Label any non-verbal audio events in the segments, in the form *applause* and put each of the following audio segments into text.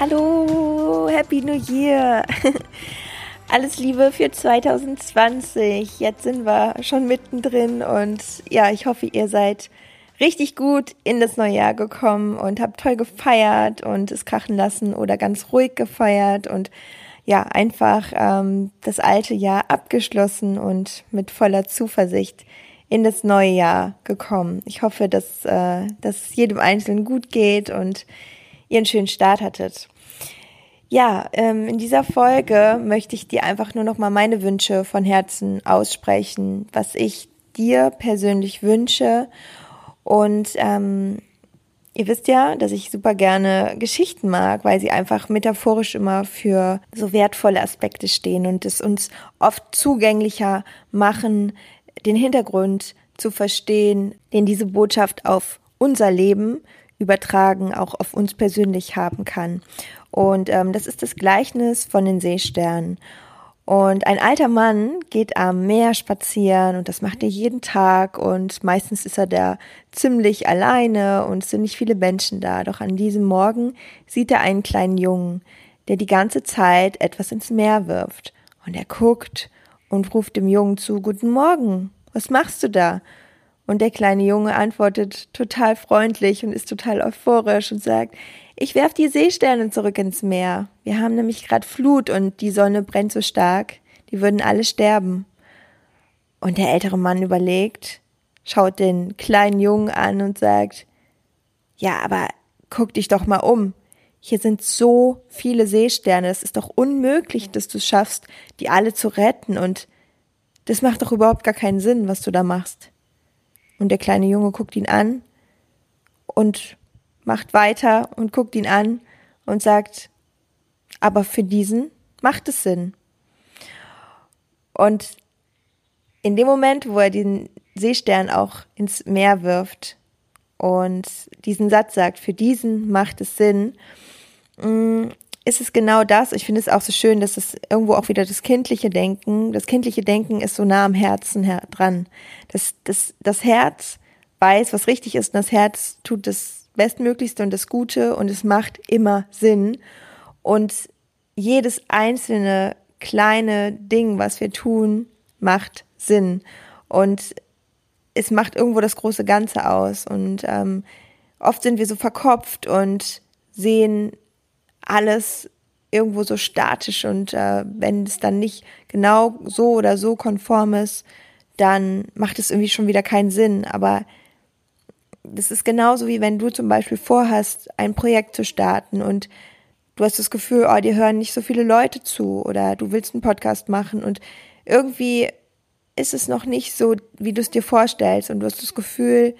Hallo, Happy New Year! *laughs* Alles Liebe für 2020. Jetzt sind wir schon mittendrin und ja, ich hoffe, ihr seid richtig gut in das neue Jahr gekommen und habt toll gefeiert und es krachen lassen oder ganz ruhig gefeiert und ja, einfach ähm, das alte Jahr abgeschlossen und mit voller Zuversicht in das neue Jahr gekommen. Ich hoffe, dass, äh, dass jedem Einzelnen gut geht und ihr einen schönen Start hattet. Ja, ähm, in dieser Folge möchte ich dir einfach nur noch mal meine Wünsche von Herzen aussprechen, was ich dir persönlich wünsche. Und ähm, ihr wisst ja, dass ich super gerne Geschichten mag, weil sie einfach metaphorisch immer für so wertvolle Aspekte stehen und es uns oft zugänglicher machen, den Hintergrund zu verstehen, den diese Botschaft auf unser Leben übertragen auch auf uns persönlich haben kann. Und ähm, das ist das Gleichnis von den Seesternen. Und ein alter Mann geht am Meer spazieren und das macht er jeden Tag und meistens ist er da ziemlich alleine und es sind nicht viele Menschen da. Doch an diesem Morgen sieht er einen kleinen Jungen, der die ganze Zeit etwas ins Meer wirft. Und er guckt und ruft dem Jungen zu, Guten Morgen, was machst du da? Und der kleine Junge antwortet total freundlich und ist total euphorisch und sagt, ich werf die Seesterne zurück ins Meer. Wir haben nämlich gerade Flut und die Sonne brennt so stark, die würden alle sterben. Und der ältere Mann überlegt, schaut den kleinen Jungen an und sagt, ja, aber guck dich doch mal um. Hier sind so viele Seesterne. Es ist doch unmöglich, dass du es schaffst, die alle zu retten. Und das macht doch überhaupt gar keinen Sinn, was du da machst. Und der kleine Junge guckt ihn an und macht weiter und guckt ihn an und sagt, aber für diesen macht es Sinn. Und in dem Moment, wo er den Seestern auch ins Meer wirft und diesen Satz sagt, für diesen macht es Sinn, mm, ist es genau das. Ich finde es auch so schön, dass es irgendwo auch wieder das kindliche Denken, das kindliche Denken ist so nah am Herzen dran. Das, das, das Herz weiß, was richtig ist und das Herz tut das Bestmöglichste und das Gute und es macht immer Sinn. Und jedes einzelne kleine Ding, was wir tun, macht Sinn. Und es macht irgendwo das große Ganze aus. Und ähm, oft sind wir so verkopft und sehen alles irgendwo so statisch. Und äh, wenn es dann nicht genau so oder so konform ist, dann macht es irgendwie schon wieder keinen Sinn. Aber das ist genauso wie wenn du zum Beispiel vorhast, ein Projekt zu starten und du hast das Gefühl, oh, dir hören nicht so viele Leute zu oder du willst einen Podcast machen und irgendwie ist es noch nicht so, wie du es dir vorstellst und du hast das Gefühl,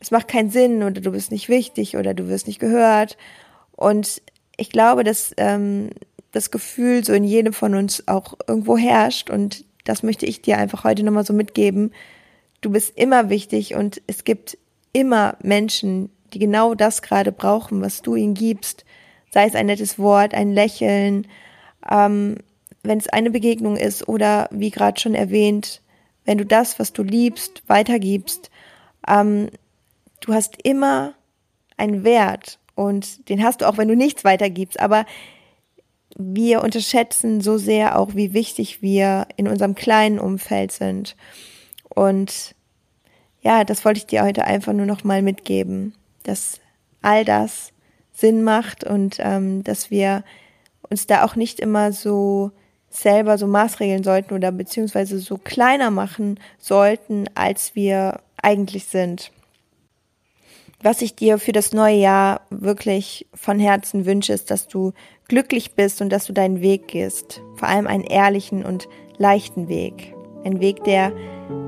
es macht keinen Sinn oder du bist nicht wichtig oder du wirst nicht gehört. Und ich glaube, dass ähm, das Gefühl so in jedem von uns auch irgendwo herrscht und das möchte ich dir einfach heute nochmal so mitgeben. Du bist immer wichtig und es gibt immer Menschen, die genau das gerade brauchen, was du ihnen gibst. Sei es ein nettes Wort, ein Lächeln, ähm, wenn es eine Begegnung ist oder wie gerade schon erwähnt, wenn du das, was du liebst, weitergibst. Ähm, du hast immer einen Wert und den hast du auch, wenn du nichts weitergibst. Aber wir unterschätzen so sehr auch, wie wichtig wir in unserem kleinen Umfeld sind. Und ja, das wollte ich dir heute einfach nur noch mal mitgeben, dass all das Sinn macht und ähm, dass wir uns da auch nicht immer so selber so maßregeln sollten oder beziehungsweise so kleiner machen sollten, als wir eigentlich sind. Was ich dir für das neue Jahr wirklich von Herzen wünsche, ist, dass du glücklich bist und dass du deinen Weg gehst. Vor allem einen ehrlichen und leichten Weg. Ein Weg, der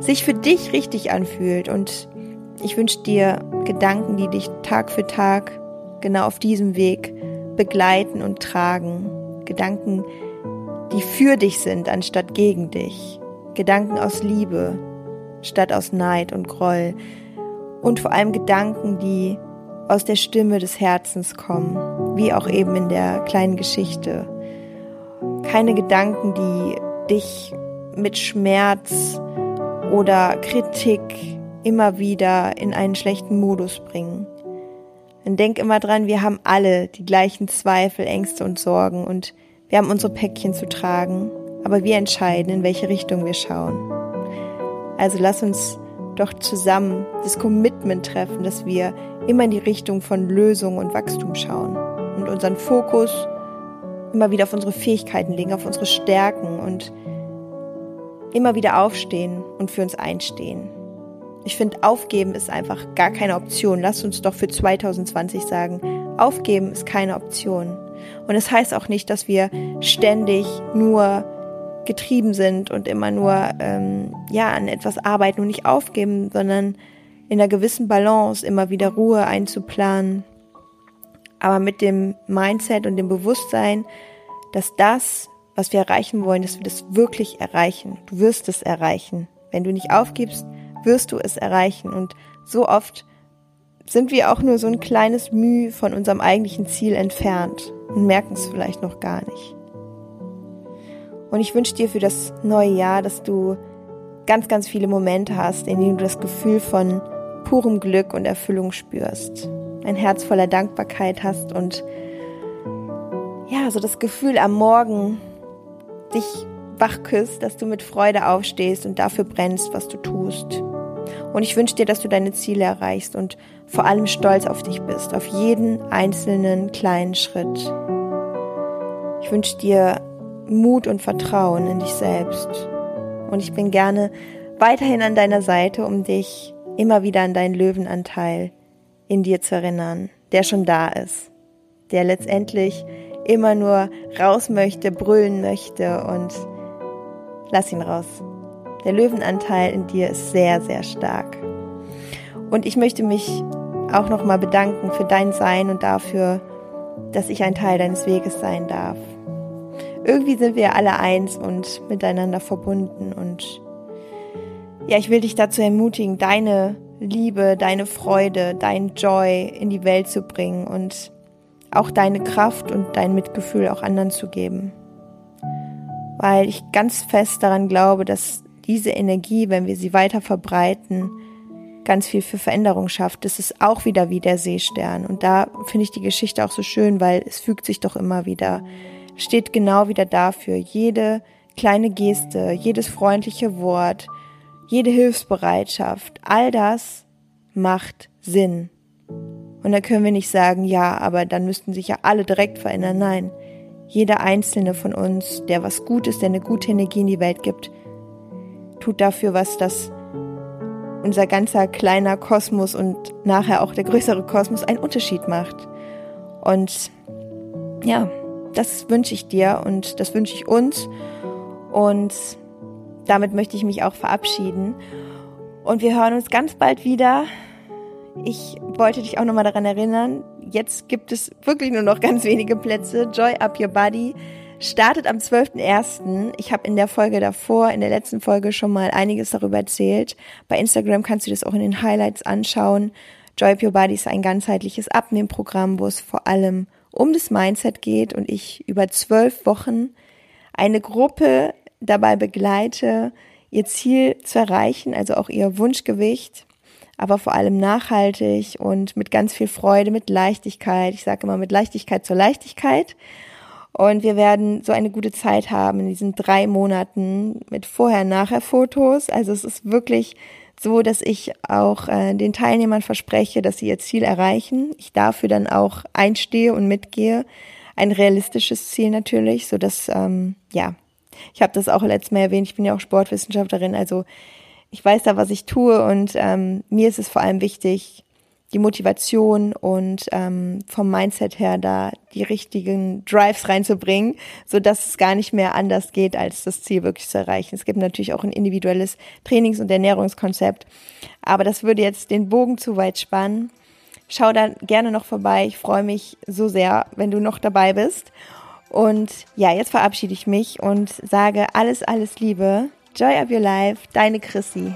sich für dich richtig anfühlt. Und ich wünsche dir Gedanken, die dich Tag für Tag genau auf diesem Weg begleiten und tragen. Gedanken, die für dich sind anstatt gegen dich. Gedanken aus Liebe statt aus Neid und Groll. Und vor allem Gedanken, die aus der Stimme des Herzens kommen, wie auch eben in der kleinen Geschichte. Keine Gedanken, die dich mit Schmerz oder Kritik immer wieder in einen schlechten Modus bringen. Und denk immer dran, wir haben alle die gleichen Zweifel, Ängste und Sorgen und wir haben unsere Päckchen zu tragen, aber wir entscheiden, in welche Richtung wir schauen. Also lass uns doch zusammen das Commitment treffen, dass wir immer in die Richtung von Lösung und Wachstum schauen und unseren Fokus immer wieder auf unsere Fähigkeiten legen, auf unsere Stärken und immer wieder aufstehen und für uns einstehen. Ich finde, aufgeben ist einfach gar keine Option. Lass uns doch für 2020 sagen, aufgeben ist keine Option. Und es das heißt auch nicht, dass wir ständig nur getrieben sind und immer nur ähm, ja an etwas arbeiten und nicht aufgeben, sondern in einer gewissen Balance immer wieder Ruhe einzuplanen, aber mit dem Mindset und dem Bewusstsein, dass das, was wir erreichen wollen, dass wir das wirklich erreichen. Du wirst es erreichen. Wenn du nicht aufgibst, wirst du es erreichen. Und so oft sind wir auch nur so ein kleines Mühe von unserem eigentlichen Ziel entfernt und merken es vielleicht noch gar nicht. Und ich wünsche dir für das neue Jahr, dass du ganz, ganz viele Momente hast, in denen du das Gefühl von purem Glück und Erfüllung spürst. Ein Herz voller Dankbarkeit hast und ja, so das Gefühl am Morgen dich wach küsst, dass du mit Freude aufstehst und dafür brennst, was du tust. Und ich wünsche dir, dass du deine Ziele erreichst und vor allem stolz auf dich bist, auf jeden einzelnen kleinen Schritt. Ich wünsche dir Mut und Vertrauen in dich selbst. Und ich bin gerne weiterhin an deiner Seite, um dich immer wieder an deinen Löwenanteil in dir zu erinnern, der schon da ist, der letztendlich immer nur raus möchte, brüllen möchte und lass ihn raus. Der Löwenanteil in dir ist sehr, sehr stark. Und ich möchte mich auch nochmal bedanken für dein Sein und dafür, dass ich ein Teil deines Weges sein darf. Irgendwie sind wir alle eins und miteinander verbunden und ja, ich will dich dazu ermutigen, deine Liebe, deine Freude, dein Joy in die Welt zu bringen und auch deine Kraft und dein Mitgefühl auch anderen zu geben. Weil ich ganz fest daran glaube, dass diese Energie, wenn wir sie weiter verbreiten, ganz viel für Veränderung schafft. Das ist auch wieder wie der Seestern. Und da finde ich die Geschichte auch so schön, weil es fügt sich doch immer wieder. Steht genau wieder dafür. Jede kleine Geste, jedes freundliche Wort, jede Hilfsbereitschaft, all das macht Sinn. Und da können wir nicht sagen, ja, aber dann müssten sich ja alle direkt verändern. Nein, jeder einzelne von uns, der was Gutes, der eine gute Energie in die Welt gibt, tut dafür was, dass unser ganzer kleiner Kosmos und nachher auch der größere Kosmos einen Unterschied macht. Und ja, das wünsche ich dir und das wünsche ich uns. Und damit möchte ich mich auch verabschieden. Und wir hören uns ganz bald wieder. Ich wollte dich auch nochmal daran erinnern, jetzt gibt es wirklich nur noch ganz wenige Plätze. Joy Up Your Body startet am 12.01. Ich habe in der Folge davor, in der letzten Folge schon mal einiges darüber erzählt. Bei Instagram kannst du das auch in den Highlights anschauen. Joy Up Your Body ist ein ganzheitliches Abnehmprogramm, wo es vor allem um das Mindset geht und ich über zwölf Wochen eine Gruppe dabei begleite, ihr Ziel zu erreichen, also auch ihr Wunschgewicht aber vor allem nachhaltig und mit ganz viel Freude, mit Leichtigkeit. Ich sage immer mit Leichtigkeit zur Leichtigkeit. Und wir werden so eine gute Zeit haben in diesen drei Monaten mit Vorher-Nachher-Fotos. Also es ist wirklich so, dass ich auch äh, den Teilnehmern verspreche, dass sie ihr Ziel erreichen. Ich dafür dann auch einstehe und mitgehe. Ein realistisches Ziel natürlich, so dass ähm, ja, ich habe das auch letztes Mal erwähnt. Ich bin ja auch Sportwissenschaftlerin, also ich weiß da, was ich tue und ähm, mir ist es vor allem wichtig, die Motivation und ähm, vom Mindset her da die richtigen Drives reinzubringen, so dass es gar nicht mehr anders geht, als das Ziel wirklich zu erreichen. Es gibt natürlich auch ein individuelles Trainings- und Ernährungskonzept, aber das würde jetzt den Bogen zu weit spannen. Schau da gerne noch vorbei. Ich freue mich so sehr, wenn du noch dabei bist. Und ja, jetzt verabschiede ich mich und sage alles, alles Liebe. Joy of your life, deine Chrissy.